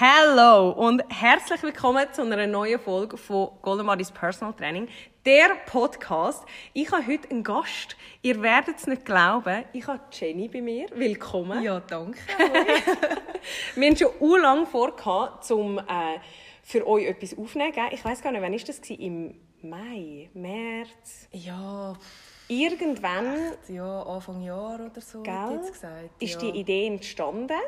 Hallo und herzlich willkommen zu einer neuen Folge von Golden Bodies Personal Training, der Podcast. Ich habe heute einen Gast. Ihr werdet es nicht glauben. Ich habe Jenny bei mir. Willkommen. Ja, danke. Wir haben schon lange vor, um äh, für euch etwas aufzunehmen. Ich weiß gar nicht, wann war das? Im Mai, März? Ja. Irgendwann. Ja, Anfang Jahr oder so. Gell? Gesagt. Ist ja. die Idee entstanden?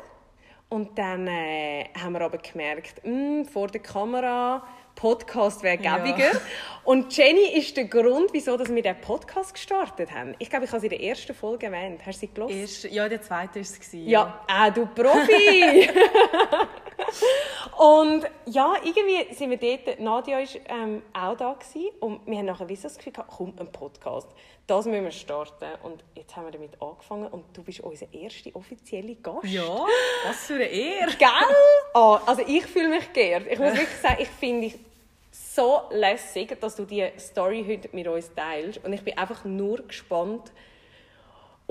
Und dann äh, haben wir aber gemerkt, mh, hm, vor der Kamera, Podcast wäre gäbiger. Ja. Und Jenny ist der Grund, wieso dass wir diesen Podcast gestartet haben. Ich glaube, ich habe sie in der ersten Folge erwähnt. Hast du sie gelesen? Ja, der zweite war es. Ja, ah, du Profi! und ja, irgendwie sind wir dort, Nadia war ähm, auch da gewesen, und wir haben nachher wie so das Gefühl gehabt, komm, ein Podcast, das müssen wir starten. Und jetzt haben wir damit angefangen und du bist unser erster offizieller Gast. Ja, was für eine Ehre. Gell? Oh, also ich fühle mich geehrt. Ich muss wirklich sagen, ich finde dich so lässig, dass du diese Story heute mit uns teilst. Und ich bin einfach nur gespannt,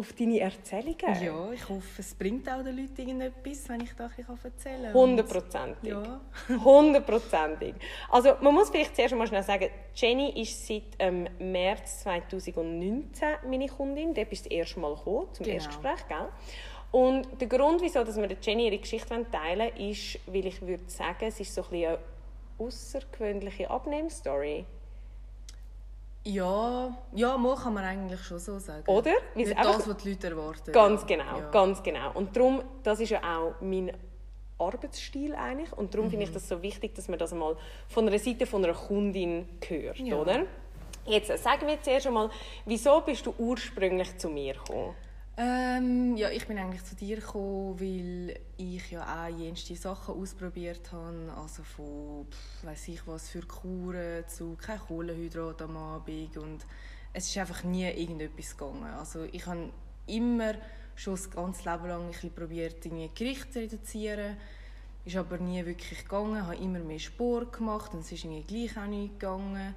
auf deine Erzählungen. Ja, ich hoffe, es bringt auch den Leuten irgendetwas, wenn ich da erzählen kann. Hundertprozentig. Ja. Hundertprozentig. Also man muss vielleicht zuerst mal schnell sagen, Jenny ist seit ähm, März 2019 meine Kundin. Dort bist du das erste Mal gekommen, zum genau. Erstgespräch, gell? Und der Grund, wieso dass wir Jenny ihre Geschichte teilen wollen, ist, weil ich würde sagen, es ist so ein eine außergewöhnliche Abnehmstory. Ja, ja, mal kann man eigentlich schon so sagen. Oder? Nicht das, was die Leute erwarten. Ganz ja. genau, ja. ganz genau. Und darum, das ist ja auch mein Arbeitsstil eigentlich. Und darum mhm. finde ich das so wichtig, dass man das mal von einer Seite von einer Kundin hört, ja. oder? Jetzt sagen wir zuerst einmal, wieso bist du ursprünglich zu mir gekommen? Ähm, ja, ich bin eigentlich zu dir gekommen, weil ich ja auch jenste Sachen ausprobiert habe. Also von, weiß ich was, für Kuren zu kein Kohlenhydrat am Abend. Und es ist einfach nie irgendetwas gegangen. Also ich habe immer schon das ganze Leben lang ein bisschen probiert, irgendwie zu reduzieren. Ist aber nie wirklich gegangen. Ich habe immer mehr Sport gemacht und es ist irgendwie gleich auch nicht gegangen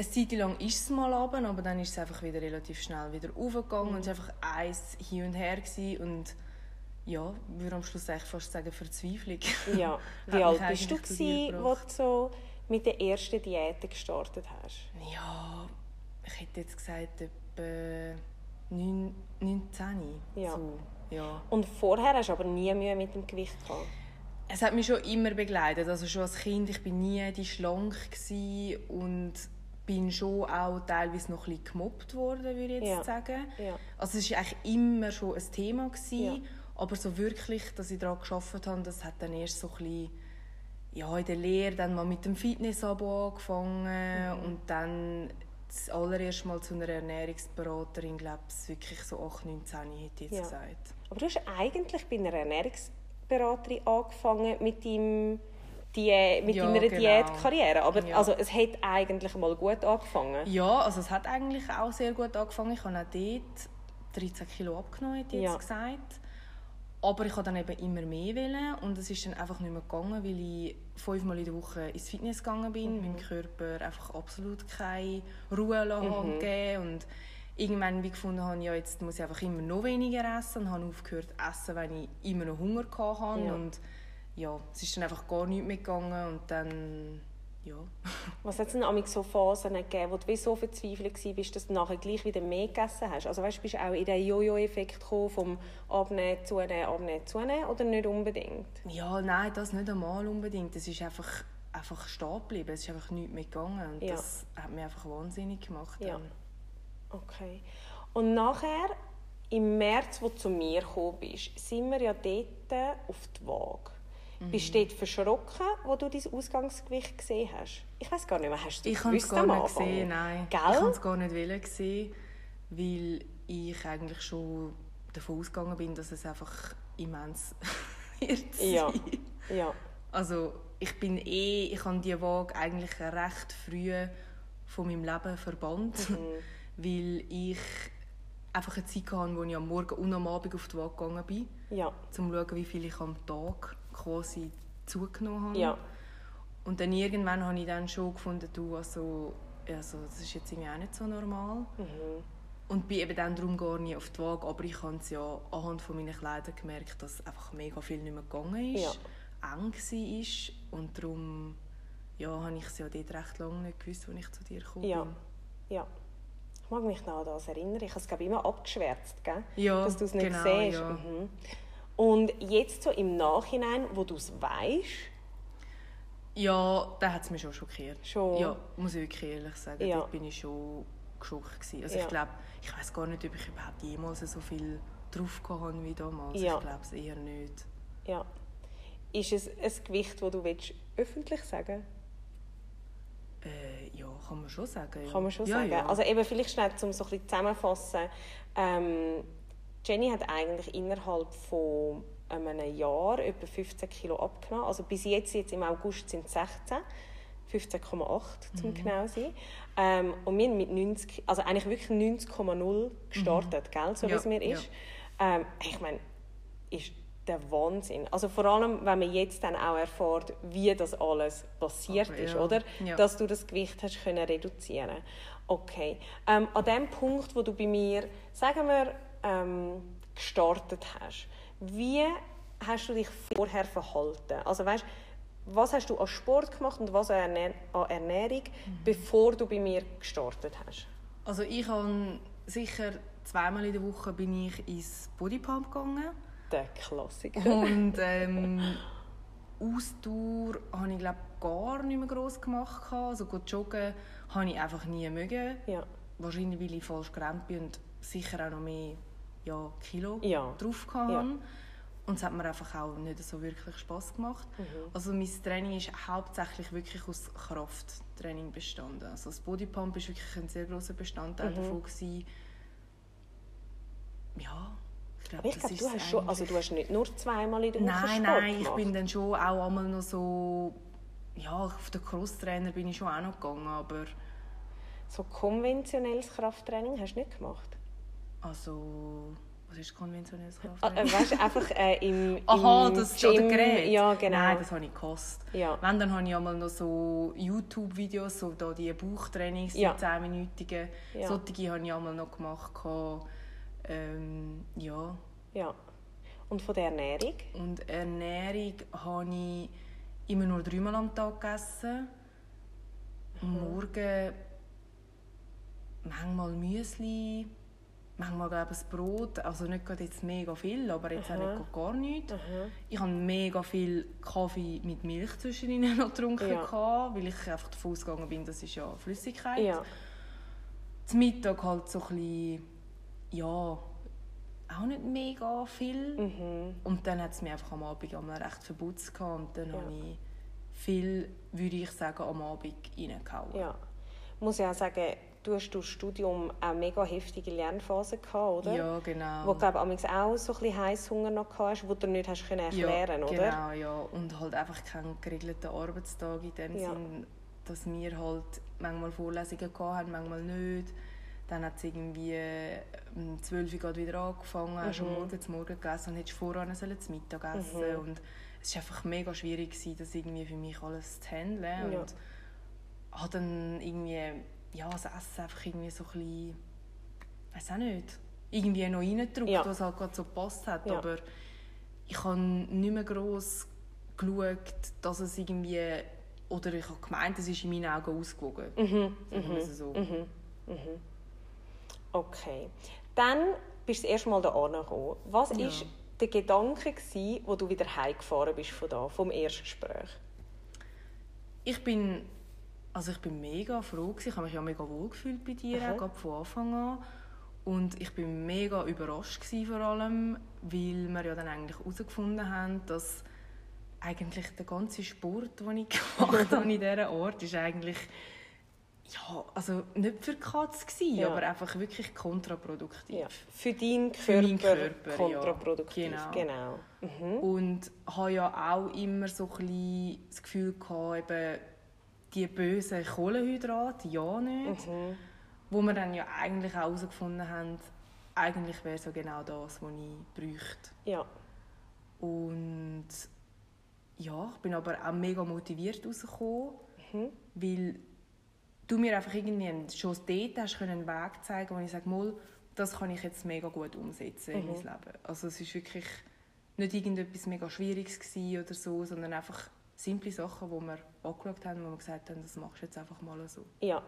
eine Zeit lang ist es mal runter, aber dann ist es einfach wieder relativ schnell wieder aufgegangen mhm. und es war einfach eins hin und her gewesen und ja, ich würde am Schluss eigentlich fast sagen Verzweiflung. Ja, wie alt bist du gewesen, als du so mit der ersten Diät gestartet hast? Ja, ich hätte jetzt gesagt etwa 9, 19. Ja. So, ja. Und vorher hast du aber nie Mühe mit dem Gewicht gehabt? Es hat mich schon immer begleitet. Also schon als Kind, ich bin nie die schlank und bin schon auch teilweise noch ein bisschen gemobbt worden, würde ich jetzt ja. sagen. Ja. Also es war eigentlich immer schon ein Thema, gewesen, ja. aber so wirklich, dass ich daran gearbeitet habe, das hat dann erst so ein bisschen, ja, in der Lehre dann mal mit dem Fitness-Abo angefangen mhm. und dann das allererste Mal zu einer Ernährungsberaterin, glaube ich, wirklich so 8, 19, hätte ich jetzt gesagt. Aber du hast eigentlich bei einer Ernährungsberaterin angefangen mit deinem die, mit ja, deiner genau. Diätkarriere. Aber ja. also, es hat eigentlich mal gut angefangen. Ja, also es hat eigentlich auch sehr gut angefangen. Ich habe auch dort 13 Kilo abgenommen, ich ja. jetzt gesagt. Aber ich wollte dann eben immer mehr wollen und es ist dann einfach nicht mehr gegangen, weil ich fünfmal in der Woche ins Fitness gegangen bin, mhm. meinem Körper einfach absolut keine Ruhe mhm. gegeben und irgendwann wie gefunden habe, ja, jetzt muss ich einfach immer noch weniger essen und habe aufgehört zu essen, wenn ich immer noch Hunger hatte ja. und ja, es ist dann einfach gar nichts mehr gegangen und dann, ja. Was hat es denn so Phasen gegeben, wo du so verzweifelt warst, dass du nachher gleich wieder mehr gegessen hast? Also weißt, du, bist du auch in den Jojo-Effekt gekommen, vom Abnehmen, Zunehmen, Abnehmen, Zunehmen oder nicht unbedingt? Ja, nein, das nicht einmal unbedingt. Es ist einfach, einfach stehen geblieben. Es ist einfach nichts mehr gegangen und ja. das hat mich einfach wahnsinnig gemacht. Ja. Okay. Und nachher, im März, wo du zu mir gekommen bist, sind wir ja dort auf die Waage. Mhm. Bist du dort verschrocken, wo du dein Ausgangsgewicht gesehen hast? Ich weiß gar nicht mehr, hast du Ich habe es gar nicht gesehen, nein. Gell? Ich habe es gar nicht sehen, weil ich eigentlich schon davon ausgegangen bin, dass es einfach immens wird Ja. Ja. Also ich bin eh, ich habe die Waage eigentlich recht früh von meinem Leben verbannt, Mhm. weil ich einfach eine Zeit hatte, wo ich am Morgen und am Abend auf die Waage gegangen bin, Ja. um zu schauen, wie viel ich am Tag quasi zugenommen habe. Ja. Und dann irgendwann habe ich dann schon gefunden, du, also, also das ist jetzt irgendwie auch nicht so normal. Mhm. Und bin eben dann darum gar nicht auf die Waage, aber ich habe es ja anhand von meinen Kleidern gemerkt, dass einfach mega viel nicht mehr gegangen ist, eng war und darum ja, habe ich es ja dort recht lange nicht gewusst, als ich zu dir gekommen Ja. bin. Ja. Ich mag mich noch an das erinnern. Ich habe es glaube ich, immer abgeschwärzt, gell? Ja, dass du es nicht genau, siehst. ja. Mhm. Und jetzt so im Nachhinein, wo du es weißt, Ja, da hat es mich schon schockiert. Schon? Ja, muss ich wirklich ehrlich sagen. Ja. Dort bin ich schon geschockt. Gewesen. Also Ja. ich glaube, ich weiß gar nicht, ob ich überhaupt jemals so viel drauf hatte wie damals. Ja. Ich glaube es eher nicht. ja, ist es ein Gewicht, das du willst, öffentlich sagen Äh, ja, kann man schon sagen. Ja. Kann man schon sagen. Also eben vielleicht schnell, um so ein bisschen zusammenzufassen. Ähm, Jenny hat eigentlich innerhalb von einem Jahr etwa 15 Kilo abgenommen. Also bis jetzt, jetzt im August sind es 16. 15,8 zum genau zu sein. Ähm, und wir haben mit 90, also eigentlich wirklich 90,0 gestartet, gell, so wie Ja, es mir ist. Ähm, ich meine, ist der Wahnsinn. Also vor allem, wenn man jetzt dann auch erfährt, wie das alles passiert Aber ist, ja, oder? ja. Dass du das Gewicht hast können reduzieren. Okay. Ähm, an dem Punkt, wo du bei mir, sagen wir, ähm, gestartet hast, wie hast du dich vorher verhalten? Also weißt, was hast du an Sport gemacht und was an Ernähr- an Ernährung, Mhm. bevor du bei mir gestartet hast? Also ich habe sicher zweimal in der Woche bin ich ins Bodypump gegangen. Der Klassiker. Und ähm, Ausdauer habe ich glaube gar nicht mehr gross gemacht. Also gut joggen habe ich einfach nie mögen. Ja. Wahrscheinlich, weil ich falsch gerannt bin und sicher auch noch mehr ja, Kilo Ja. drauf hatte. Ja. Und es hat mir einfach auch nicht so wirklich Spass gemacht. Mhm. Also mein Training ist hauptsächlich wirklich aus Krafttraining bestanden. Also das Bodypump ist wirklich ein sehr großer Mhm. Bestandteil davon gewesen. Ja, ich glaube, Aber ich das glaube, ist du hast schon, also du hast nicht nur zweimal in der Woche Nein, nein, ich gemacht. bin dann schon auch einmal noch so... Ja, auf den Crosstrainer bin ich schon auch noch gegangen, aber... So konventionelles Krafttraining hast du nicht gemacht? Also... Was ist konventionelles Ah, Krafttraining? äh, weißt du, einfach äh, im, Aha, im das Gym. Gerät? Ja, genau. Nein, das habe ich gekostet. Ja. Wenn, dann habe ich einmal noch so YouTube-Videos, so da die Bauchtrainings, die Ja. 10-minütigen. Ja. Solche habe ich einmal noch gemacht. Ähm, ja. ja. Und von der Ernährung? Und Ernährung habe ich immer nur dreimal am Tag gegessen. Morgen manchmal Müsli, manchmal glaube ich Brot. Also nicht gerade jetzt mega viel, aber jetzt auch Aha. nicht gar nichts. Aha. Ich habe mega viel Kaffee mit Milch zwischendrin noch getrunken, Ja. gehabt, weil ich einfach davon ausgegangen bin, das ist ja Flüssigkeit. Ja. Zum Mittag halt so ein bisschen, ja, auch nicht mega viel. Mhm. Und dann hat es mir einfach am Abend einmal recht verputzt und dann Ja. habe ich viel, würde ich sagen, am Abend reingehauen. ja. Muss ich auch sagen, du hast durch Studium auch mega heftige Lernphasen gehabt, oder? Ja, genau. Wo, glaube ich, auch so ein bisschen Heisshunger noch hast, wo du nicht hast können erklären ja, oder? Genau, ja. Und halt einfach keinen geregelten Arbeitstag in dem Ja. Sinn, dass wir halt manchmal Vorlesungen hatten, manchmal nicht. Dann hat es irgendwie um 12 Uhr gerade wieder angefangen, hast Mhm. du morgen zum Morgen gegessen und hättest vorher sollen zum Mittag essen Mhm. und es war einfach mega schwierig, das irgendwie für mich alles zu handeln. Ja. Und hat dann irgendwie, ja, das Essen einfach irgendwie so ein bisschen, weiß auch nicht, irgendwie noch reingedrückt, Ja. was halt gerade so gepasst hat. Ja. Aber ich habe nicht mehr gross geschaut, dass es irgendwie, oder ich habe gemeint, es ist in meinen Augen ausgewogen. Mhm. Es so. Mhm. Mhm. Okay. Dann bist du das erste Mal da angekommen. Was war Ja. der Gedanke, gewesen, wo du wieder heimgefahren bist von da, vom Erstgespräch? Ich bin, also ich bin mega froh gewesen. Ich habe mich ja mega wohl gefühlt bei dir, Aha. gerade von Anfang an. Und ich bin mega überrascht gewesen, vor allem, weil wir ja dann eigentlich herausgefunden haben, dass eigentlich der ganze Sport, den ich gemacht habe in dieser Art, ist eigentlich ja, also nicht für die Katze gewesen, Ja. aber einfach wirklich kontraproduktiv. Ja. Für deinen Für Körper, meinen Körper, ja. kontraproduktiv. Genau. genau. Mhm. Und habe ja auch immer so ein bisschen das Gefühl gehabt, eben, die bösen Kohlenhydrate, ja nicht. Mhm. Wo wir dann ja eigentlich auch herausgefunden haben, eigentlich wäre so genau das, was ich bräuchte. Ja. Und ja, ich bin aber auch mega motiviert rausgekommen, Mhm. weil du mir einfach irgendwie schon dort hast können einen Weg zeigen, wo ich sage, mal, das kann ich jetzt mega gut umsetzen in Mhm. mein Leben. Also es ist wirklich nicht irgendetwas mega Schwieriges oder so, sondern einfach simple Sachen, die wir angeschaut haben, wo wir gesagt haben, das machst du jetzt einfach mal so. Ja.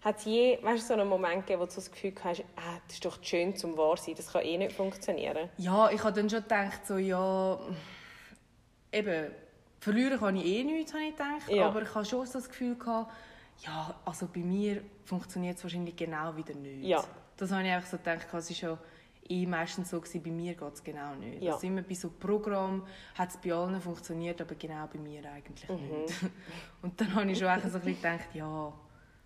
Hat es je weißt, du, so einen Moment gegeben, wo du das Gefühl hast, ah, das ist doch schön zum wahr sein, das kann eh nicht funktionieren? Ja, ich habe dann schon gedacht, so, ja, eben, verlieren kann ich eh nichts, habe ich gedacht. Ja. Aber ich habe schon so das Gefühl gehabt, ja, also bei mir funktioniert es wahrscheinlich genau wieder nicht. Ja. Das habe ich einfach so gedacht, es ist ja eh meistens so gewesen, bei mir geht es genau nicht. Ja. Also immer bei so Programmen hat es bei allen funktioniert, aber genau bei mir eigentlich Mhm. nicht. Und dann habe ich schon so ein bisschen gedacht, ja,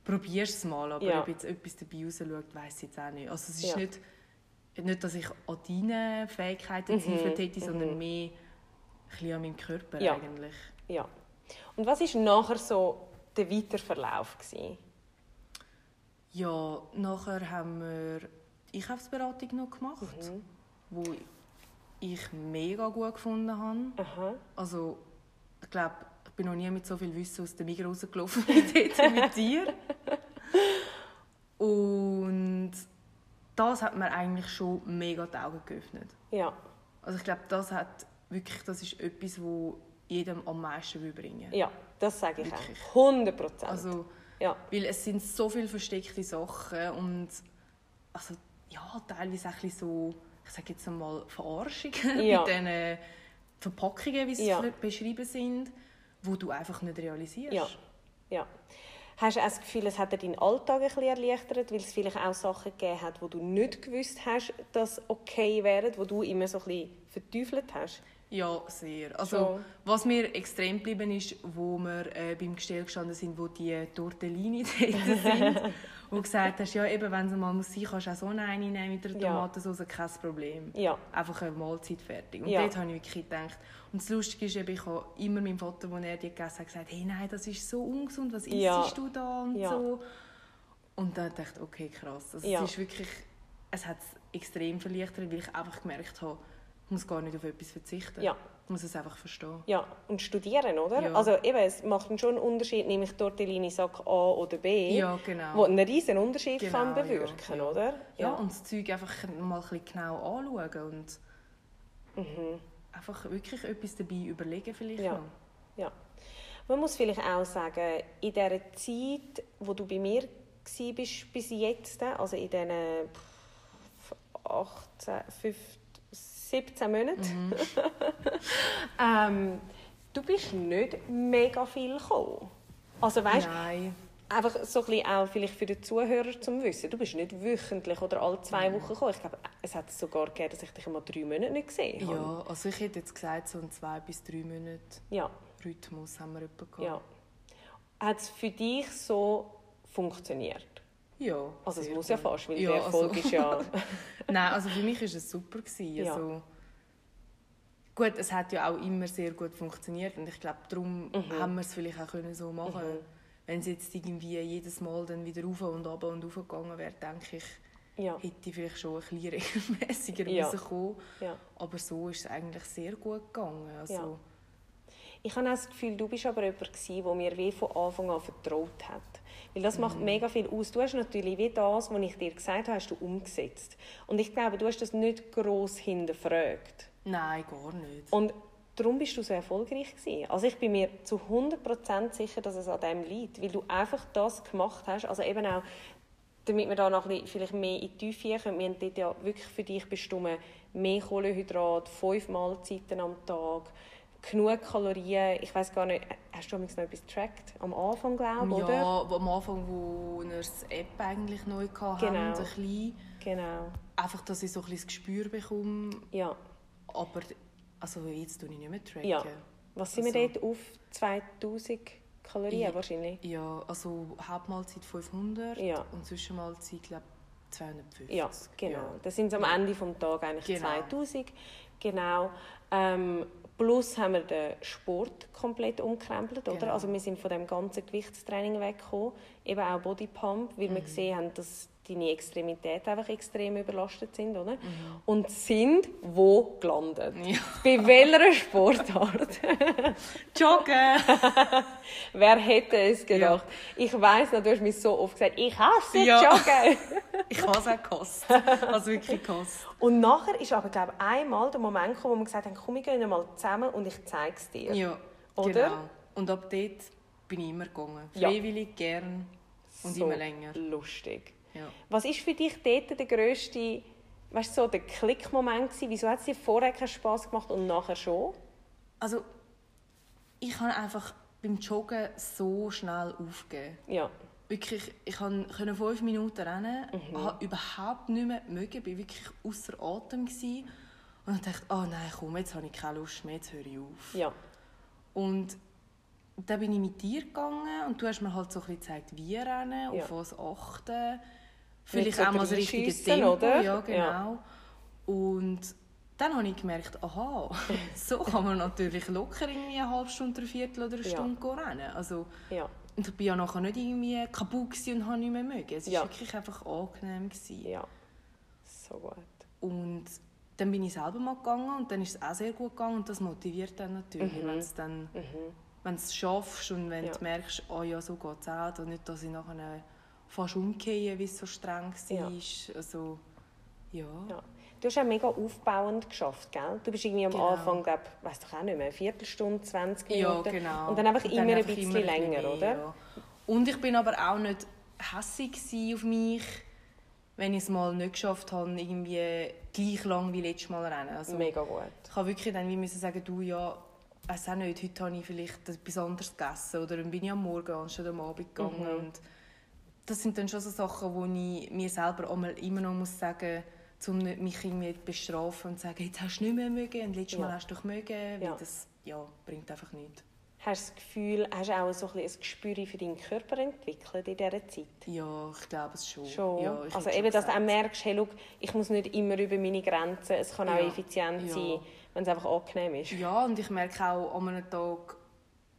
probier es mal, aber Ja. ob jetzt etwas dabei rausschaut, weiss ich jetzt auch nicht. Also es ist Ja. nicht, nicht, dass ich an deinen Fähigkeiten gezweifelt hätte, sondern mehr ein bisschen an meinem Körper Ja. eigentlich. Ja. Und was war nachher so der Weiterverlauf? Gewesen? Ja, nachher haben wir Einkaufsberatung noch gemacht, Mhm. wo ich mega gut gefunden habe. Aha. Also, ich glaube, ich bin noch nie mit so viel Wissen aus dem Migros rausgelaufen wie dort mit dir. Und das hat mir eigentlich schon mega die Augen geöffnet. Ja. Also ich glaube, das hat wirklich, das ist etwas, wo jedem am meisten will bringen. Ja, das sage ich Wirklich. auch. 100 Prozent. Also, ja. weil es sind so viele versteckte Sachen und also ja, teilweise auch so, ich sage jetzt einmal Verarschungen Ja. mit diesen Verpackungen, wie sie Ja. beschrieben sind, wo du einfach nicht realisierst. Ja. ja. Hast du auch das Gefühl, es hat dir deinen Alltag ein bisschen erleichtert, weil es vielleicht auch Sachen gegeben hat, wo du nicht gewusst hast, dass okay wären, wo du immer so ein bisschen verteufelt hast? Ja, sehr. Also, Schon. was mir extrem geblieben ist, wo wir äh, beim Gestell gestanden sind, wo die Tortellini dort sind, wo du gesagt hast, ja, eben, wenn es mal muss sein, kannst du auch so eine nehmen mit Ja. Tomatensauce, kein Problem. Ja. Einfach eine Mahlzeit fertig. Und Ja. dort habe ich wirklich gedacht, und das Lustige ist, eben, ich habe immer meinem Vater, als er die gegessen hat, gesagt, hey, nein, das ist so ungesund, was isst Ja. du da und Ja. so. Und dann dachte ich, okay, krass. Also, Ja. Es ist wirklich, es hat es extrem verleichtert, weil ich einfach gemerkt habe, ich muss gar nicht auf etwas verzichten. Ja. Ich muss es einfach verstehen. Ja, und studieren, oder? Ja. Also eben, es macht schon einen Unterschied, nämlich Tortellini Sack A oder B, Ja, genau. wo einen riesen Unterschied Genau, kann bewirken, ja. oder? Ja, und das Zeug einfach mal ein bisschen genau anschauen und Mhm. einfach wirklich etwas dabei überlegen vielleicht Ja. noch. Ja. Man muss vielleicht auch sagen, in dieser Zeit, wo du bei mir warst bis jetzt, also in diesen pff, 18, 15, 17 Monaten, Mhm. ähm, du bist nicht mega viel gekommen. Also weißt, Nein. einfach so ein bisschen auch vielleicht für den Zuhörer zum Wissen, du bist nicht wöchentlich oder alle zwei Wochen gekommen. Ich glaube, es hat sogar gegeben, dass ich dich mal drei Monate nicht gesehen habe. Ja, also ich hätte jetzt gesagt, so ein zwei bis drei Monate Ja. Rhythmus haben wir etwa gehabt. ja. Hat es für dich so funktioniert? Ja Also es muss ja fast, weil Ja, der Erfolg also- ist ja... Nein, also für mich war es super. Gewesen. Ja. Also, gut, es hat ja auch immer sehr gut funktioniert und ich glaube, darum haben wir es vielleicht auch können so machen Mhm. Wenn es jetzt irgendwie jedes Mal dann wieder rauf und runter und rauf gegangen wäre, denke ich, ja. hätte ich vielleicht schon ein bisschen regelmäßiger Ja. rauskommen ja. Aber so ist es eigentlich sehr gut gegangen. Also. Ich habe auch das Gefühl, du bist aber jemand gewesen, der mir wie von Anfang an vertraut hat. Weil das Mhm. macht mega viel aus. Du hast natürlich wie das, was ich dir gesagt habe, hast du umgesetzt. Und ich glaube, du hast das nicht gross hinterfragt. Nein, gar nicht. Und darum bist du so erfolgreich gewesen. Also ich bin mir zu 100% sicher, dass es an dem liegt, weil du einfach das gemacht hast. Also eben auch, damit wir da noch ein bisschen, vielleicht mehr in die Tiefe gehen können, wir haben dort ja wirklich für dich bestimmt mehr Kohlenhydrat, fünf Mahlzeiten am Tag, genug Kalorien. Ich weiß gar nicht, hast du noch etwas getrackt? Am Anfang, glaube ich, oder? Ja, am Anfang, wo wir das App eigentlich neu hatten, Genau. ein bisschen, Genau. einfach, dass ich so ein bisschen das Gespür bekomme. Ja. Aber also jetzt tue ich nicht mehr tracken. ja. Was sind wir Also- dort auf 2000 Kalorien Ja. wahrscheinlich. Ja, also Hauptmahlzeit 500 Ja. und Zwischenmahlzeit, glaube ich, 250. Ja, genau. Ja. Das sind am Ende des Tages eigentlich Genau. 2000. Genau. Ähm, plus haben wir den Sport komplett umkrempelt, oder? Genau. Also wir sind von dem ganzen Gewichtstraining weggekommen, eben auch Bodypump, weil Mhm. wir gesehen haben, dass deine Extremitäten einfach extrem überlastet sind, oder? Mhm. Und sind wo gelandet? Ja. Bei welcher Sportart? Joggen! Wer hätte es gedacht? Ich weiß noch, du hast mir so oft gesagt, ich hasse Ja. Joggen. ich habe es auch gekostet. Also wirklich gekostet. Und nachher ist aber, glaube ich, einmal der Moment gekommen, wo wir gesagt haben, komm, wir gehen mal zusammen und ich zeige es dir. Ja, Oder? genau. Und ab dort bin ich immer gegangen. Ja. Freiwillig, gern und so immer länger. lustig. Ja. Was ist für dich dort der grösste, weißt so der Klickmoment gewesen? Wieso hat es dir vorher keinen Spass gemacht und nachher schon? Also, ich kann einfach beim Joggen so schnell aufgeben. Ja. Wirklich, ich konnte fünf Minuten rennen, Mhm. habe überhaupt nicht mehr mögen, bin wirklich außer Atem gewesen. und dann dachte ich, oh nein, komm, jetzt habe ich keine Lust mehr, jetzt höre ich auf. Ja. Und dann bin ich mit dir gegangen und du hast mir halt so ein bisschen gezeigt, wie rennen, Ja. auf was achten. Vielleicht auch mal das richtige Tempo. oder? Ja, genau. Ja. Und dann habe ich gemerkt, aha, so kann man natürlich locker irgendwie eine halbe Stunde, eine Viertel oder eine Ja. Stunde gehen rennen. Also, Ja. und ich bin ja nachher nicht irgendwie kaputt und habe nicht mehr mögen. Es war Ja. wirklich einfach angenehm. Gewesen. Ja. So gut. Und dann bin ich selber mal gegangen und dann ist es auch sehr gut gegangen und das motiviert dann natürlich, Mhm. wenn es dann wenn du es schaffst und wenn Ja. du merkst, oh ja, so geht es auch, und nicht, dass ich nachher fast umgehe, weil es so streng Ja. war. Also, ja. Ja. Du hast auch mega aufbauend geschafft, gell? Du bist irgendwie am Genau. Anfang, glaube ich, doch auch nicht mehr, eine Viertelstunde, 20 Ja, Minuten. genau. Und dann einfach immer ein einfach bisschen immer ein länger, mehr, oder? ja. Und ich bin aber auch nicht hässig auf mich, wenn ich es mal nicht geschafft habe, irgendwie gleich lang wie letztes Mal rennen. Also, Mega gut. Ich habe wirklich dann wie müssen sagen, du, ja, weiß auch nicht, heute habe ich vielleicht etwas anderes gegessen oder dann bin ich am Morgen anstatt am Abend gegangen. Mhm. Und das sind dann schon so Sachen, wo ich mir selber einmal immer noch muss sagen um nicht mich irgendwie zu bestrafen und zu sagen, jetzt hast du nicht mehr mögen und letztes Mal Ja. hast du doch mögen, weil Ja. das ja, bringt einfach nichts. Hast du das Gefühl, hast du auch so ein, ein Gespür für deinen Körper entwickelt in dieser Zeit? Ja, ich glaube es schon. Schon. Ja, also eben, dass du auch merkst, hey, schau, ich muss nicht immer über meine Grenzen, es kann auch effizient sein, wenn es einfach angenehm ist. Ja, und ich merke auch an einem Tag,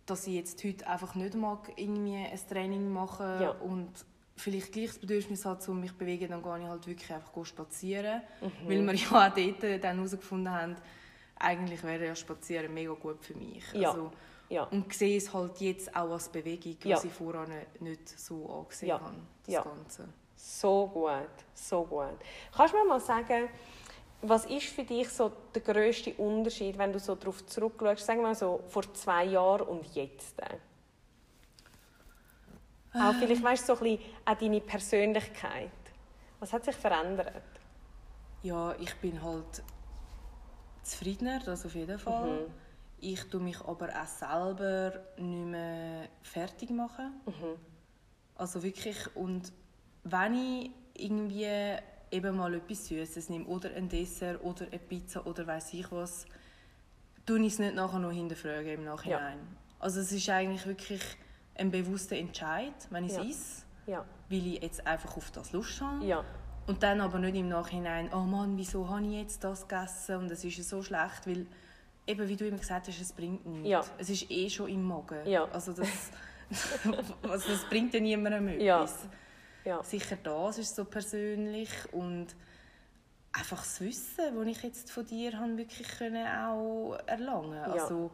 dass ich jetzt heute einfach nicht mag, irgendwie ein Training machen Ja. und vielleicht gleich das Bedürfnis hat, um mich zu bewegen, dann gehe ich halt wirklich einfach spazieren. Mhm. Weil wir ja auch dort dann herausgefunden haben, eigentlich wäre ja Spazieren mega gut für mich. Ja. Also, Ja. Und sehe es halt jetzt auch als Bewegung, Ja. was ich vorher nicht so angesehen Ja. habe. Das Ja. Ganze. So gut, so gut. Kannst du mir mal sagen, was ist für dich so der grösste Unterschied, wenn du so darauf zurückschaust, sagen wir mal so vor zwei Jahren und jetzt? Auch vielleicht, weißt du, so ein bisschen auch deine Persönlichkeit. Was hat sich verändert? Ja, ich bin halt zufriedener, das auf jeden Fall. Mhm. Ich tue mich aber auch selber nicht mehr fertig machen. Mhm. Also wirklich, und wenn ich irgendwie eben mal etwas Süßes nehme oder ein Dessert oder eine Pizza oder weiß ich was, tue ich es nicht nachher noch hinterfragen im Nachhinein. Also es ist eigentlich wirklich ein bewusster Entscheid, wenn ich es Ja. esse, Ja, weil ich jetzt einfach auf das Lust habe. ja, Und dann aber nicht im Nachhinein, oh Mann, wieso habe ich jetzt das gegessen und es ist ja so schlecht, weil eben, wie du immer gesagt hast, es bringt nichts. Ja. Es ist eh schon im Magen. Ja. Also das, also das bringt ja niemandem Ja. etwas. ja. Sicher das ist so persönlich und einfach das Wissen, das ich jetzt von dir habe, wirklich können auch erlangen Ja. also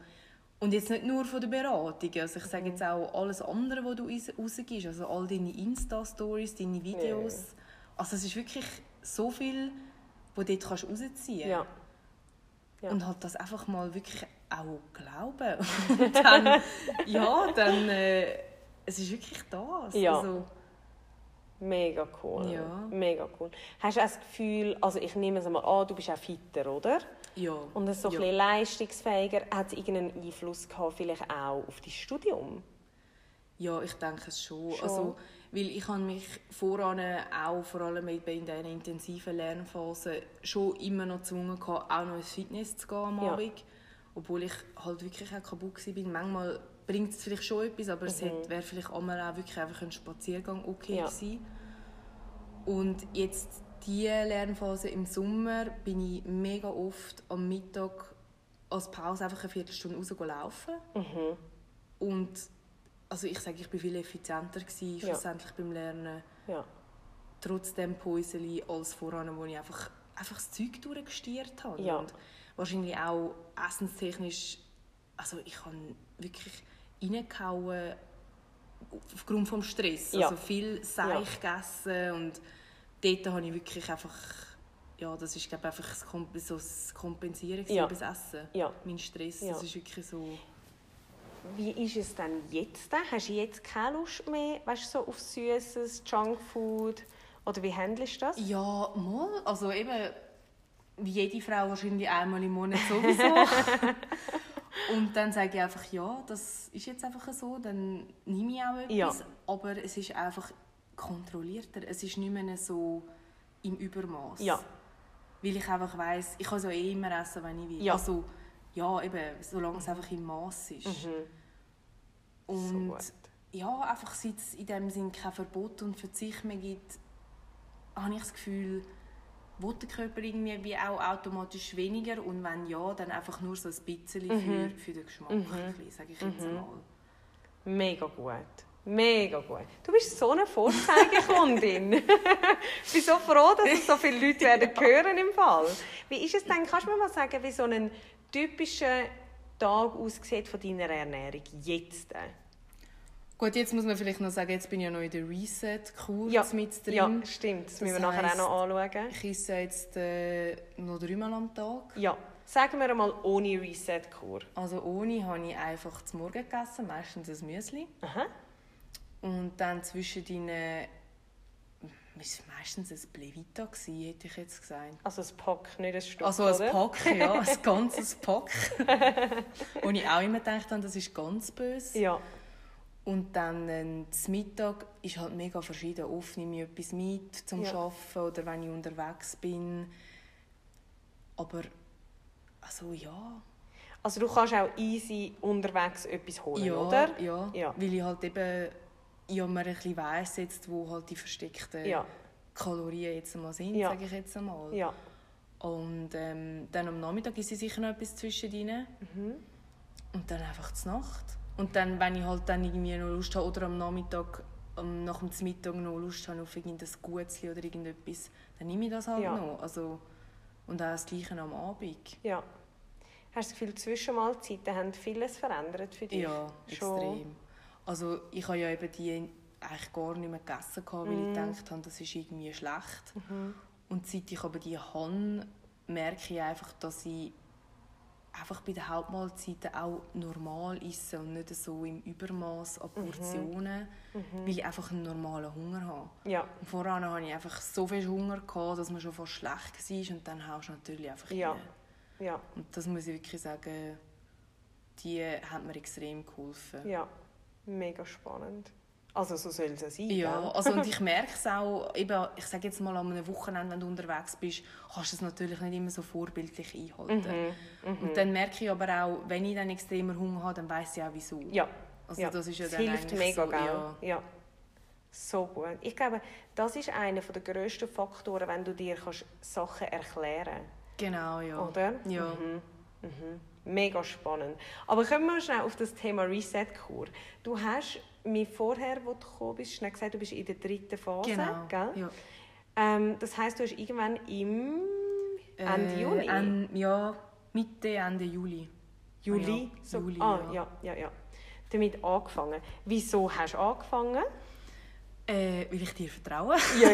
Und jetzt nicht nur von der Beratung, also ich Mhm. sage jetzt auch alles andere, was du raus- rausgibst, also all deine Insta-Stories, deine Videos. Also es ist wirklich so viel, wo du dort kannst rausziehen ja. Ja. Und halt das einfach mal wirklich auch glauben. Und dann, ja, dann, äh, es ist wirklich das. Ja. Also, Mega cool. Ja. Mega cool. Hast du auch das Gefühl, also ich nehme es mal an, du bist auch fitter, oder? Ja. Und so ein ja. bisschen leistungsfähiger. Hat es irgendeinen Einfluss gehabt, vielleicht auch auf dein Studium? Ja, ich denke es schon. Schon. Also, weil ich habe mich voran auch vor allem in dieser intensiven Lernphase schon immer noch gezwungen, auch noch ins Fitness zu gehen am Ja. Abend. Obwohl ich halt wirklich auch kaputt war. Manchmal bringt es vielleicht schon etwas, aber es hätte- wäre vielleicht einmal auch wirklich einfach ein Spaziergang okay Mhm. Ja. gewesen. Und jetzt diese Lernphase im Sommer bin ich mega oft am Mittag als Pause einfach eine Viertelstunde raus laufen. Mhm. Und also ich sage, ich bin viel effizienter gewesen, Ja. schlussendlich beim Lernen, Ja. trotz dem Päuseli als voran, wo ich einfach, einfach das Zeug durchgestiert habe. Ja. Und wahrscheinlich auch essenstechnisch, also ich habe wirklich reingehauen aufgrund des Stress. Ja. Also viel Seich gegessen und dort habe ich wirklich einfach, ja, das ist glaube einfach so das Kompensieren Ja. das Essen. Ja. Mein Stress, Ja. das ist wirklich so... Wie ist es denn jetzt? Hast du jetzt keine Lust mehr weißt, so auf Süßes, Junkfood? Oder wie handelst du das? Ja, mal. Also eben, wie jede Frau wahrscheinlich einmal im Monat sowieso. Und dann sage ich einfach, ja, das ist jetzt einfach so, dann nehme ich auch etwas. Ja. Aber es ist einfach kontrollierter. Es ist nicht mehr so im Übermaß. Ja. Weil ich einfach weiss, ich kann es ja eh immer essen, wenn ich will. Ja. Also, ja, eben, solange es einfach im Maß ist. Und gut. ja, einfach seit es in dem Sinn kein Verbot und Verzicht mehr gibt, habe ich das Gefühl, will der Körper irgendwie wie auch automatisch weniger und wenn ja, dann einfach nur so ein bisschen für, für den Geschmack, bisschen, sage ich jetzt mal. Mega gut. Mega gut. Du bist so eine Vorzeigekundin. ich bin so froh, dass es so viele Leute werden hören im Fall. Wie ist es denn, kannst du mir mal sagen, wie so ein typischer Tag aussieht von deiner Ernährung jetzt? Gut, jetzt muss man vielleicht noch sagen, jetzt bin ich ja noch in der Reset-Kur Ja, mit drin. ja stimmt. Das, Das müssen wir nachher auch heisst- noch anschauen. Ich esse jetzt äh, noch dreimal am Tag. Ja, sagen wir einmal ohne Reset-Kur. Also ohne habe ich einfach zum Morgen gegessen, meistens ein Müsli. Aha. Und dann zwischendrin war es meistens ein Plevita, hätte ich jetzt gesagt. Also ein Pack, nicht ein Stück, Also ein? Pack, ja, ein ganzes Pack. Wo ich auch immer gedacht habe, das ist ganz böse. Ja. Und dann äh, das Mittag ist halt mega verschieden. Oft nehme ich etwas mit zum Ja. Arbeiten oder wenn ich unterwegs bin. Aber, also ja. Also du kannst auch easy unterwegs etwas holen, ja, oder? Ja, Ja. weil ich halt eben ja, man ein bisschen weiss jetzt, wo halt die versteckten Ja. Kalorien jetzt einmal sind, Ja. sage ich jetzt einmal. Ja. Und ähm, dann am Nachmittag ist sicher noch etwas zwischendrin. Mhm. Und dann einfach zur Nacht. Und dann, wenn ich halt dann irgendwie noch Lust habe oder am Nachmittag, am, nach dem Mittag noch Lust habe auf irgendein Gutzli oder irgendetwas, dann nehme ich das halt Ja. noch. Also, und auch das Gleiche am Abend. Ja. Hast du das Gefühl, die Zwischenmahlzeiten haben vieles verändert für dich? Ja, Schon. Also ich habe ja eben die eigentlich gar nicht mehr gegessen, weil ich gedacht habe, das ist irgendwie schlecht. Und seit ich aber die habe, merke ich einfach, dass ich einfach bei den Hauptmahlzeiten auch normal esse und nicht so im Übermaß an Portionen, weil ich einfach einen normalen Hunger habe. Ja. Und voran hatte ich einfach so viel Hunger, gehabt, dass man schon fast schlecht war und dann haust du natürlich einfach Ja. rein. Ja. Und das muss ich wirklich sagen, die hat mir extrem geholfen. Ja. Mega spannend. Also so soll es ja sein, Ja, also und ich merke es auch, eben, ich sage jetzt mal an einem Wochenende, wenn du unterwegs bist, kannst du es natürlich nicht immer so vorbildlich einhalten. Mhm, Und dann merke ich aber auch, wenn ich dann extremer Hunger habe, dann weiss ich auch wieso. Ja. Also ja. das ist ja Es dann hilft mega, so, ja. ja. So gut. Ich glaube, das ist einer der grössten Faktoren, wenn du dir kannst Sachen erklären kannst. Genau, ja. Oder? Ja. Mhm. Mhm. Mega spannend. Aber kommen wir schnell auf das Thema Reset-Kur. Du hast mir vorher, wo du gekommen bist, schnell gesagt, du bist in der dritten Phase. Genau. Gell? Ja. Ähm, das heisst, du hast irgendwann im Ende Äh, Juni? en- ja, Mitte, Ende Juli. Juli? Ah, ja. So, Juli, ah, ja. ja. ja, ja, Damit angefangen. Wieso hast du angefangen? Äh, will ich dir vertrauen? Ja.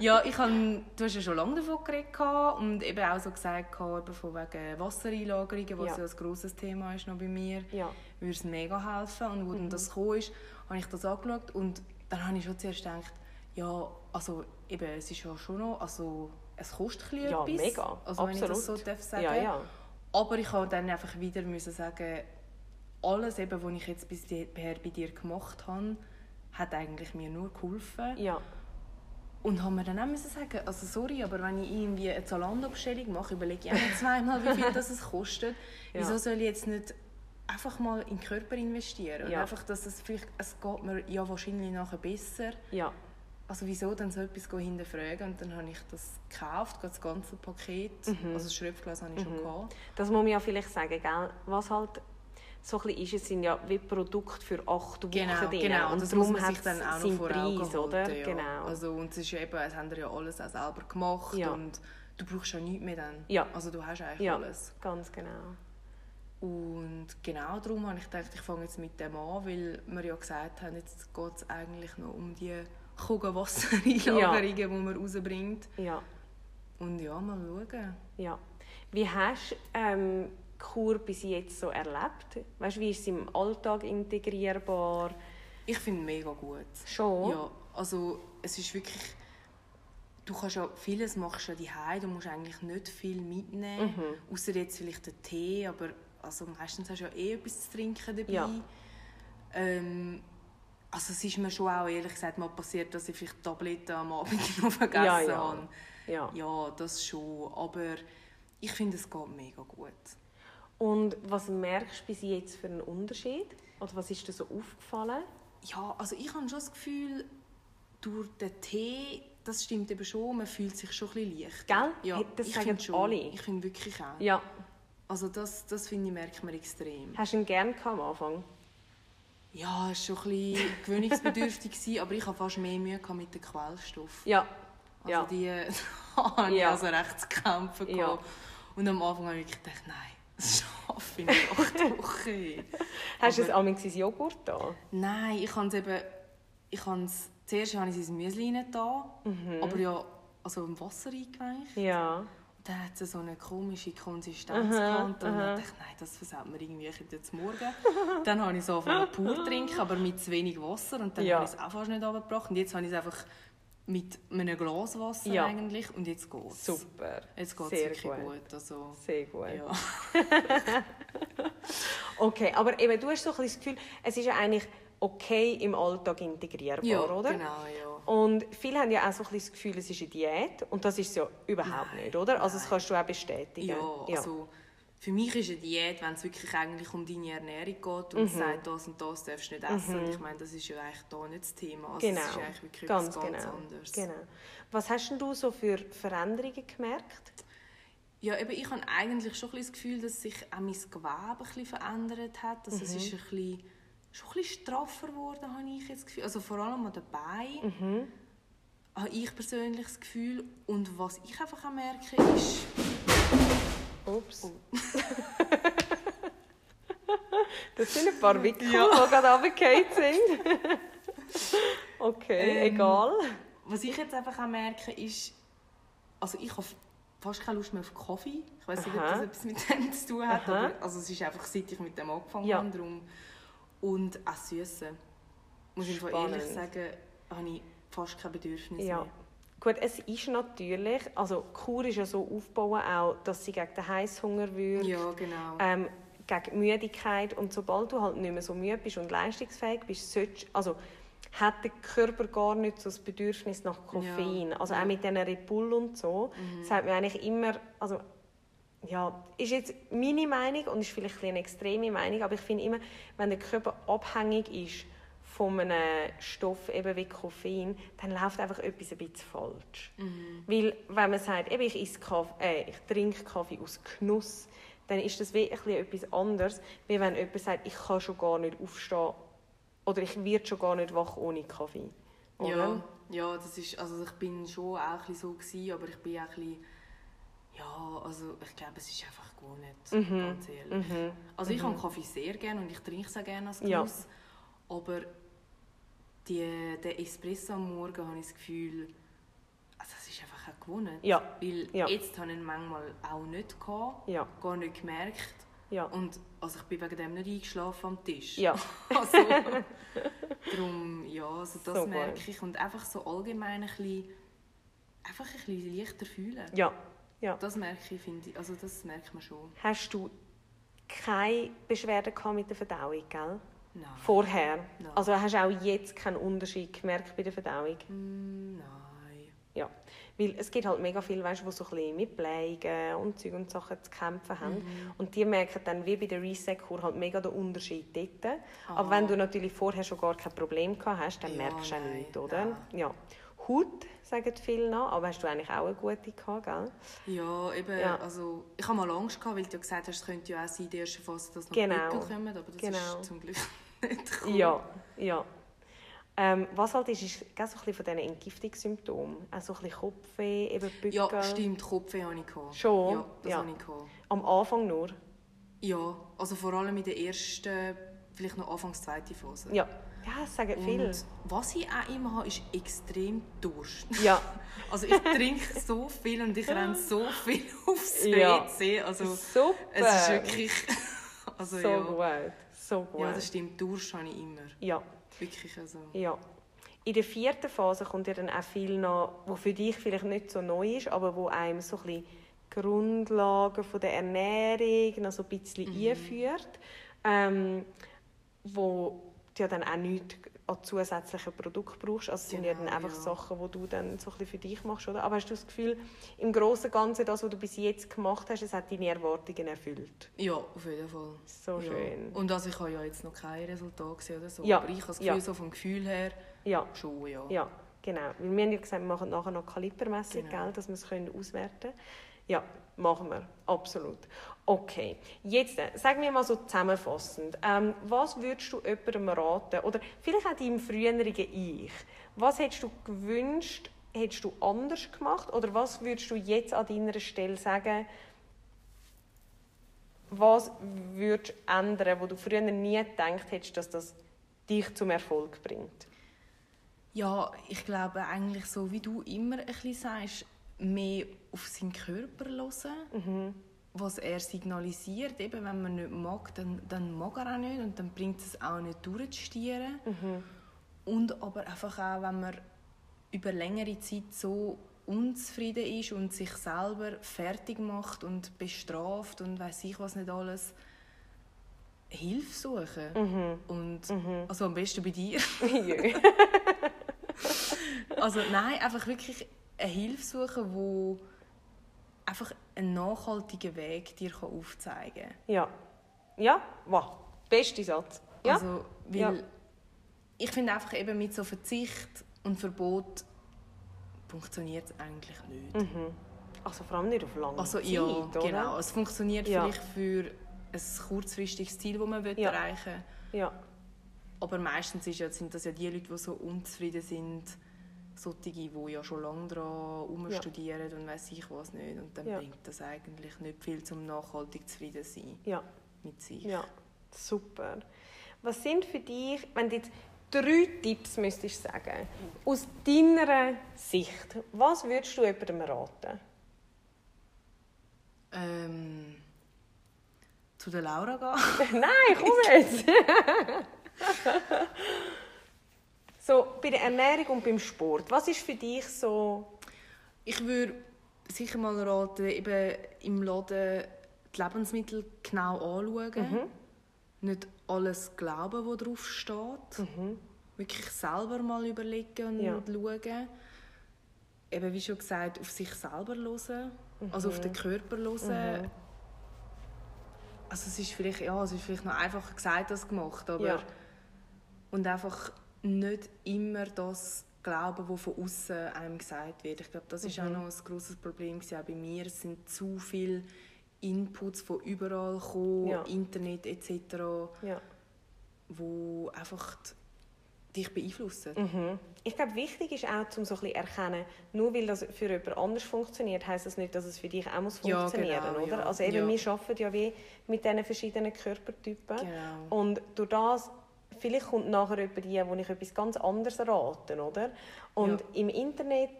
ja, ich hab, du hast ja schon lange davon geredet und eben auch so gesagt, eben von wegen Wassereinlagerungen, was Ja. ja. ein grosses Thema ist noch bei mir, ja. würde es mega helfen. Und wo Mhm. das gekommen ist, habe ich das angeschaut und dann habe ich schon zuerst gedacht, ja, also eben, es ist ja schon noch, also es kostet ein Ja, etwas, mega. also wenn ich das so darf sagen. Ja, ja. Aber ich habe dann einfach wieder müssen sagen, alles, eben, was ich jetzt bisher bei dir gemacht habe, hat eigentlich mir nur geholfen. Ja. Und haben wir dann auch müssen sagen, also sorry, aber wenn ich irgendwie eine Zalando-Bestellung mache, überlege ich auch zweimal, wie viel das es kostet. Ja. Wieso soll ich jetzt nicht einfach mal in den Körper investieren. Und Ja. einfach, dass es vielleicht, es geht mir ja wahrscheinlich nachher besser. Ja. Also wieso dann so etwas hinterfragen? Und dann habe ich das gekauft, das ganze Paket. Mhm. Also das Schröpfglas habe ich schon gehabt. Das muss man ja vielleicht sagen, gell? Was halt so ein ist, es sind ja wie Produkte für acht Wochen Genau, drin. genau. Und das darum muss man sich dann auch noch vor Preis, Augen halten, oder? Ja. Genau. Also, und es ist ja eben, es haben ja alles auch selber gemacht Ja. und du brauchst ja nichts mehr dann. Ja. Also du hast eigentlich ja, alles. ganz genau. Und genau darum habe ich gedacht, ich fange jetzt mit dem an, weil wir ja gesagt haben, jetzt geht es eigentlich noch um die Kugelwassereinlagerungen, die man rausbringt. Ja, Und ja, mal schauen. ja. Wie hast du ähm, Kur bis jetzt so erlebt? Weißt wie ist sie im Alltag integrierbar? Ich finde es mega gut. Schon? Ja, also es ist wirklich... Du kannst ja vieles machst ja daheim, du musst eigentlich nicht viel mitnehmen, Mhm. außer jetzt vielleicht den Tee, aber also meistens hast du ja eh etwas zu trinken dabei. Ja. Ähm, also es ist mir schon auch ehrlich gesagt mal passiert, dass ich vielleicht Tabletten am Abend noch vergessen Ja, ja. habe. Ja. Ja, das schon, aber ich finde, es geht mega gut. Und was merkst du bis jetzt für einen Unterschied? Oder was ist dir so aufgefallen? Ja, also ich habe schon das Gefühl, durch den Tee, das stimmt eben schon, man fühlt sich schon ein bisschen leicht. Gell? Ja, Das ich sagen schon. alle. Ich finde wirklich auch. Ja. Also das, das finde ich, merkt man extrem. Hast du ihn gerne am Anfang? Ja, es war schon ein bisschen gewöhnungsbedürftig, gewesen, aber ich hatte fast mehr Mühe mit dem Quellstoff. Ja. Also ja. die habe ich Ja. also recht zu kämpfen. Ja. Und am Anfang habe ich gedacht, nein, das schaffe ich acht Wochen. Hast du es amigs ins Joghurt da? Nein, ich habe es eben... Ich habe es, zuerst habe ich es ins Müsli da, Mhm. aber ja also im Wasser eingeweicht. Ja. Und dann hat es so eine komische Konsistenz Aha, gehabt. Und dann aha. dachte ich, nein, das versaut mir irgendwie jetzt morgen. dann habe ich es angefangen pur trinken, aber mit zu wenig Wasser. Und dann Ja. habe ich es auch fast nicht runtergebracht. Und jetzt habe ich es einfach mit einem Glas Wasser Ja. eigentlich. Und jetzt geht es. Super. Jetzt geht es Sehr wirklich gut. gut. Also, Sehr gut. ja. Okay, aber eben, du hast so ein bisschen das Gefühl, es ist ja eigentlich okay im Alltag integrierbar, ja, oder? genau, ja. Und viele haben ja auch so ein bisschen das Gefühl, es ist eine Diät. Und das ist es ja überhaupt Nein, nicht, oder? Also das kannst du auch bestätigen. Ja, also für mich ist eine Diät, wenn es wirklich eigentlich um deine Ernährung geht und es sagt, das und das darfst du nicht essen. Und ich meine, das ist ja eigentlich da nicht das Thema. Also genau. Das ist eigentlich wirklich ganz ganz genau. anderes. genau. Was hast denn du so für Veränderungen gemerkt? Ja, eben, ich habe eigentlich schon ein bisschen das Gefühl, dass sich auch mein Gewebe ein bisschen verändert hat. Also es ist ein bisschen, schon ein bisschen straffer geworden, habe ich jetzt das Gefühl. Also vor allem an den Beinen habe ich persönlich das Gefühl. Und was ich einfach auch merke, ist... Ups. Oh. das sind ein paar Wickel, Ja. die gerade runtergefallen sind. okay, Ähm, egal. Was ich jetzt einfach auch merke, ist... Also ich habe fast keine Lust mehr auf Kaffee. Ich weiß nicht, ob das etwas mit dem zu tun hat, Aha. aber also es ist einfach, seit ich mit dem angefangen Ja. habe. Darum. Und auch Süße. Muss ich ehrlich sagen, habe ich fast kein Bedürfnis Ja. mehr. Gut, es ist natürlich, also Kur ist ja so aufgebaut, auch, dass sie gegen den Heißhunger wirkt, Ja, genau. ähm, gegen Müdigkeit und sobald du halt nicht mehr so müde bist und leistungsfähig bist, also hat der Körper gar nicht so das Bedürfnis nach Koffein. Ja. Also auch mit diesen Red Bull und so, Mhm. sagt man eigentlich immer, also ja, ist jetzt meine Meinung und ist vielleicht ein eine extreme Meinung, aber ich finde immer, wenn der Körper abhängig ist von einem Stoff eben wie Koffein, dann läuft einfach etwas ein bisschen falsch. Weil wenn man sagt, eben, ich, Kaffee, äh, ich trinke Kaffee aus Genuss, dann ist das bisschen etwas anderes, wie wenn jemand sagt, ich kann schon gar nicht aufstehen oder ich werde schon gar nicht wach ohne Kaffee. Oder? Ja, ja, das ist, also ich bin schon auch ein so gewesen, aber ich bin auch ein bisschen, ja, also ich glaube, es ist einfach gewohnt, Mhm. ganz ehrlich. Also ich habe Kaffee sehr gerne und ich trinke es auch gerne als Ja. Genuss, aber die, der Espresso am Morgen habe ich das Gefühl, also es ist einfach auch gewohnt. Ja. Weil Ja. jetzt habe ich ihn manchmal auch nicht gehabt, Ja. gar nicht gemerkt Ja. und also ich bin wegen dem nicht eingeschlafen am Tisch. Ja. Also, darum, ja, also das So merke ich. Und einfach so allgemein ein bisschen, einfach ein bisschen leichter fühlen. Ja. ja. Das merke ich, finde ich, also das merkt man schon. Hast du keine Beschwerden mit der Verdauung, gell? Nein. Vorher? Nein. Also hast du auch jetzt keinen Unterschied gemerkt bei der Verdauung? Mm, nein. ja. Weil es gibt halt mega viele, weißt, die so ein bisschen mit Bleigen und Zeug und Sachen zu kämpfen haben. Mhm. Und die merken dann, wie bei der Reset-Kur, halt mega den Unterschied dort. Aber Aha. wenn du natürlich vorher schon gar kein Problem gehabt hast, dann Ja, merkst du auch nein, nichts, oder? nein. Ja. Haut, sagen viele noch, aber hast du eigentlich auch eine gute gehabt, gell? Ja, eben, Ja. also ich habe mal Angst gehabt, weil du ja gesagt hast, es könnte ja auch sein, in der ersten Phase, dass noch Genau. Pickel kommen, aber das Genau. ist zum Glück nicht. Ja, ja. Ähm, was halt ist, ist gell, so ein von diesen Entgiftungssymptomen. Auch so ein bisschen Kopfweh, eben Bücke. Ja, stimmt, Kopfweh hatte ich. gehabt. Schon? Ja, das Ja. ich. gehabt. Am Anfang nur. Ja, also vor allem in der ersten, vielleicht noch Anfangs zweite Phase. Ja. Ja, das sagen viele. Und was ich auch immer habe, ist extrem Durst. Ja. Also ich trinke so viel und ich renne so viel aufs Ja. WC. Also Super. es ist wirklich... Also so ja. gut. So gut. ja, das stimmt. Durst habe ich immer. Ja. Wirklich also. Ja. In der vierten Phase kommt ja dann auch viel noch, wo für dich vielleicht nicht so neu ist, aber wo einem so ein bisschen Grundlagen von der Ernährung noch so ein bisschen Mhm. einführt, ähm, wo ja dann auch nichts an zusätzlichen Produkten brauchst. Also es sind ja dann Genau, einfach ja. Sachen, die du dann so ein bisschen für dich machst, oder? Aber hast du das Gefühl, im Großen und Ganzen, das, was du bis jetzt gemacht hast, es hat deine Erwartungen erfüllt? Ja, auf jeden Fall. So ja. schön. Und also ich habe ja jetzt noch kein Resultat gesehen oder so. Ja, Aber ich habe das Gefühl, so vom Gefühl her Ja. schon, ja. Ja, genau. Weil wir haben ja gesagt, wir machen nachher noch Kalibermessung, Genau. gell, dass wir es können auswerten können. Ja, machen wir. Absolut. Okay. Jetzt, äh, sagen wir mal so zusammenfassend. Ähm, was würdest du jemandem raten? Oder vielleicht auch deinem früheren Ich. Was hättest du gewünscht, hättest du anders gemacht? Oder was würdest du jetzt an deiner Stelle sagen, was würdest du ändern, wo du früher nie gedacht hättest, dass das dich zum Erfolg bringt? Ja, ich glaube eigentlich so, wie du immer ein bisschen sagst, mehr auf seinen Körper hören, was er signalisiert. Eben, wenn man nicht mag, dann, dann mag er auch nicht und dann bringt es auch nicht durchzustieren. Und aber einfach auch, wenn man über längere Zeit so unzufrieden ist und sich selber fertig macht und bestraft und weiß ich was nicht alles, Hilfe suchen. Und, Also am besten bei dir. Also nein, einfach wirklich eine Hilfe suchen, wo einfach einen nachhaltigen Weg dir aufzeigen kann. Ja. Ja, wow. Bester Satz. Ja. Also, weil Ja. ich finde einfach eben mit so Verzicht und Verbot funktioniert es eigentlich nicht. also vor allem nicht auf lange Also Zeit, ja, oder? genau. Es funktioniert Ja. vielleicht für ein kurzfristiges Ziel, das man Ja. erreichen will. Ja. Aber meistens ist ja, sind das ja die Leute, die so unzufrieden sind, solche, die ja schon lange daran umstudieren und weiß ich was nicht. Und dann Ja. bringt das eigentlich nicht viel, um nachhaltig zufrieden zu sein Ja. mit sich. Ja. Super. Was sind für dich, wenn du jetzt drei Tipps müsstest sagen, aus deiner Sicht, was würdest du jemandem raten? Ähm, zu der Laura gehen. Nein, komm jetzt! so, bei der Ernährung und beim Sport, was ist für dich so... Ich würde sicher mal raten, eben im Laden die Lebensmittel genau anschauen. Nicht alles glauben, was drauf steht. Wirklich selber mal überlegen und Ja. schauen. Eben, wie schon gesagt, auf sich selber hören. Also auf den Körper hören. Also es ist vielleicht, ja, es ist vielleicht noch einfacher gesagt als gemacht, aber Ja. und einfach nicht immer das glauben, was von außen einem gesagt wird. Ich glaube, das ist Mhm. auch noch ein großes Problem gewesen, auch bei mir. Es sind zu viele Inputs von überall kommen, Ja. Internet etc., Ja. wo einfach dich beeinflussen. Mhm. Ich glaube, wichtig ist auch, um so ein bisschen erkennen, nur weil das für jemand anders funktioniert, heißt das nicht, dass es für dich auch muss Ja, funktionieren genau, oder? ja. Also eben, Ja. wir arbeiten ja wie mit diesen verschiedenen Körpertypen. Genau. Und durch das, vielleicht kommt nachher jemand rein, wo ich etwas ganz anderes rate, oder? Und Ja. im Internet,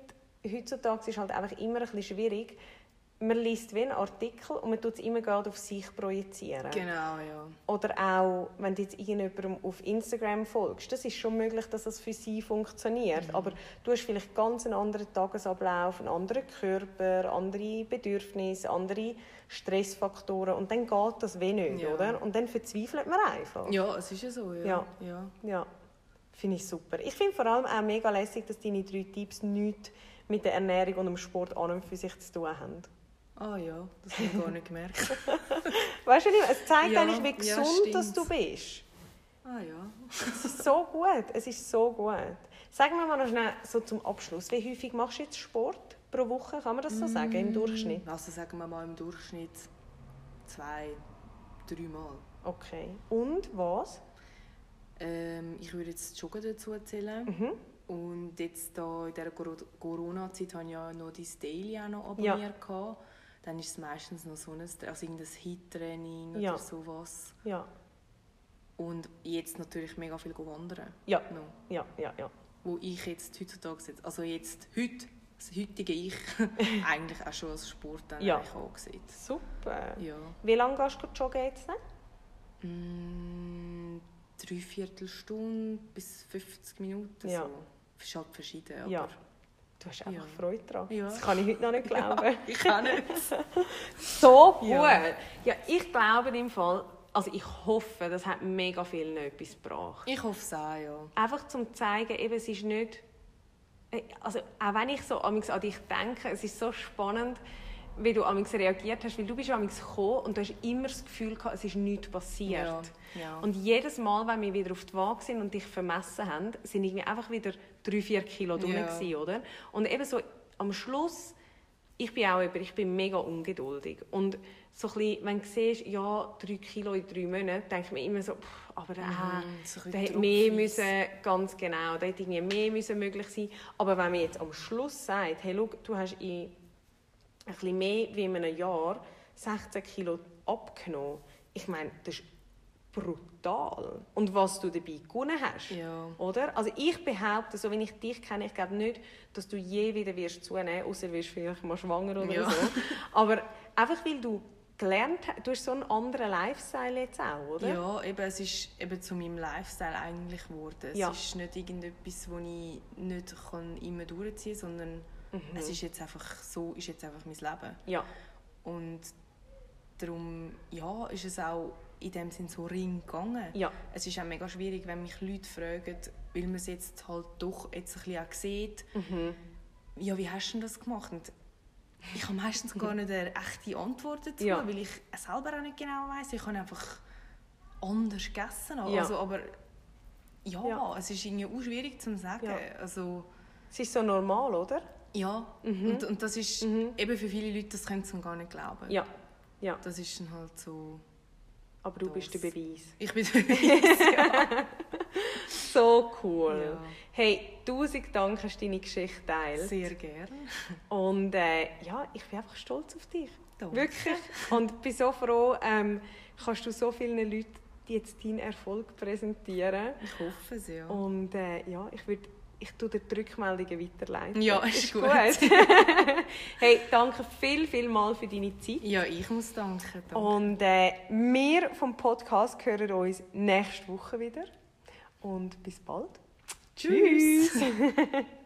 heutzutage ist halt einfach immer ein bisschen schwierig, man liest wie einen Artikel und man tut es immer gerade auf sich projizieren. Genau, ja. Oder auch, wenn du jetzt irgendjemandem auf Instagram folgst, das ist schon möglich, dass das für sie funktioniert. Mhm. Aber du hast vielleicht ganz einen anderen Tagesablauf, einen anderen Körper, andere Bedürfnisse, andere Stressfaktoren und dann geht das wie nicht, Ja. oder? Und dann verzweifelt man einfach. Ja, es ist ja so, ja. Ja. ja. Ja, finde ich super. Ich finde vor allem auch mega lässig, dass deine drei Tipps nichts mit der Ernährung und dem Sport an und für sich zu tun haben. Ah ja, das habe ich gar nicht gemerkt. Weißt du, es zeigt Ja, eigentlich, wie ja, gesund dass du bist. ah ja. Es ist so gut. Es ist so gut. Sagen wir mal noch schnell so zum Abschluss. Wie häufig machst du jetzt Sport pro Woche? Kann man das so sagen, im Durchschnitt? Also sagen wir mal im Durchschnitt zwei, dreimal. Okay. Und was? Ähm, ich würde jetzt Joggen dazu zählen. Mhm. Und jetzt da in dieser Coro- Corona-Zeit habe ich ja noch dein Daily auch noch Ja. abonniert. gehabt. Dann ist es meistens noch so ein, also irgendein Hit-Training Ja. oder sowas. Ja. Und jetzt natürlich mega viel wandern. Ja. Noch. Ja, ja, ja. Wo ich jetzt heutzutage, jetzt- also jetzt, heute, das heutige Ich, eigentlich auch schon als Sport dann Ja. angesehen. Super. Ja. Wie lange gehst du joggen jetzt? ne? Mm, dreiviertel Stunde bis 50 Minuten Ja. so. Das ist halt verschieden, aber... Ja. Du hast einfach Ja. Freude daran. Ja. Das kann ich heute noch nicht glauben. Ich kann nicht. So gut. Ja. Ja. ich glaube im Fall, also ich hoffe, das hat mega vielen etwas gebracht. Ich hoffe es auch, ja. Einfach zum zeigen, eben, es ist nicht, äh, also auch wenn ich so amigs an dich denke, es ist so spannend, wie du amigs reagiert hast, weil du bist amigs gekommen und du hast immer das Gefühl gehabt, es ist nichts passiert. Ja, ja. Und jedes Mal, wenn wir wieder auf die Waage sind und dich vermessen haben, sind irgendwie einfach wieder drei, vier Kilo Ja. gewesen, oder? Und eben so am Schluss, ich bin auch über, ich bin mega ungeduldig und so ein bisschen, wenn du siehst, ja, drei Kilo in drei Monaten, denke ich mir immer so, pff, aber äh, so ein bisschen da hätte mehr müssen, ganz genau, da hätte irgendwie mehr müssen möglich sein. Aber wenn man jetzt am Schluss sagt, hey, schau, du hast in ein bisschen mehr wie in einem Jahr 16 Kilo abgenommen, ich meine, das ist brutal. Und was du dabei gewonnen hast, Ja. oder? Also ich behaupte, so wie ich dich kenne, ich glaube nicht, dass du je wieder wirst zunehmen, außer wirst vielleicht mal schwanger oder Ja. so. Aber einfach weil du gelernt hast, du hast so einen anderen Lifestyle jetzt auch, oder? Ja, eben, es ist eben zu meinem Lifestyle eigentlich geworden. Es Ja. ist nicht irgendetwas, das ich nicht kann immer durchziehen kann, sondern es ist jetzt einfach so, ist jetzt einfach mein Leben. Ja. Und darum, ja, ist es auch in dem Sinn so ring gegangen. Ja. Es ist auch mega schwierig, wenn mich Leute fragen, weil man es jetzt halt doch jetzt ein bisschen auch sieht, Mhm. ja, wie hast du das gemacht? Und ich habe meistens gar nicht eine echte Antwort dazu, Ja. weil ich selber auch nicht genau weiß. Ich habe einfach anders gegessen. Ja. Also, aber ja, Ja. es ist irgendwie auch schwierig zu sagen. Also, Es ist so normal, oder? Ja, und, und das ist Mhm. eben für viele Leute, das können sie gar nicht glauben. Ja. ja. Das ist dann halt so... Aber du Das- bist der Beweis. Ich bin ja. So cool. Ja. Hey, tausend Dank, hast du deine Geschichte geteilt. Sehr gerne. Und äh, ja, ich bin einfach stolz auf dich. Danke. Wirklich. Und bin so froh, ähm, kannst du so vielen Leuten jetzt deinen Erfolg präsentieren. Ich hoffe es, ja. Und äh, ja, ich würde ich tue dir die Rückmeldungen weiterleiten. Ja, ist gut. hey, danke viel, viel mal für deine Zeit. Ja, ich muss danken. Danke. Und äh, wir vom Podcast hören uns nächste Woche wieder. Und bis bald. Tschüss. Tschüss.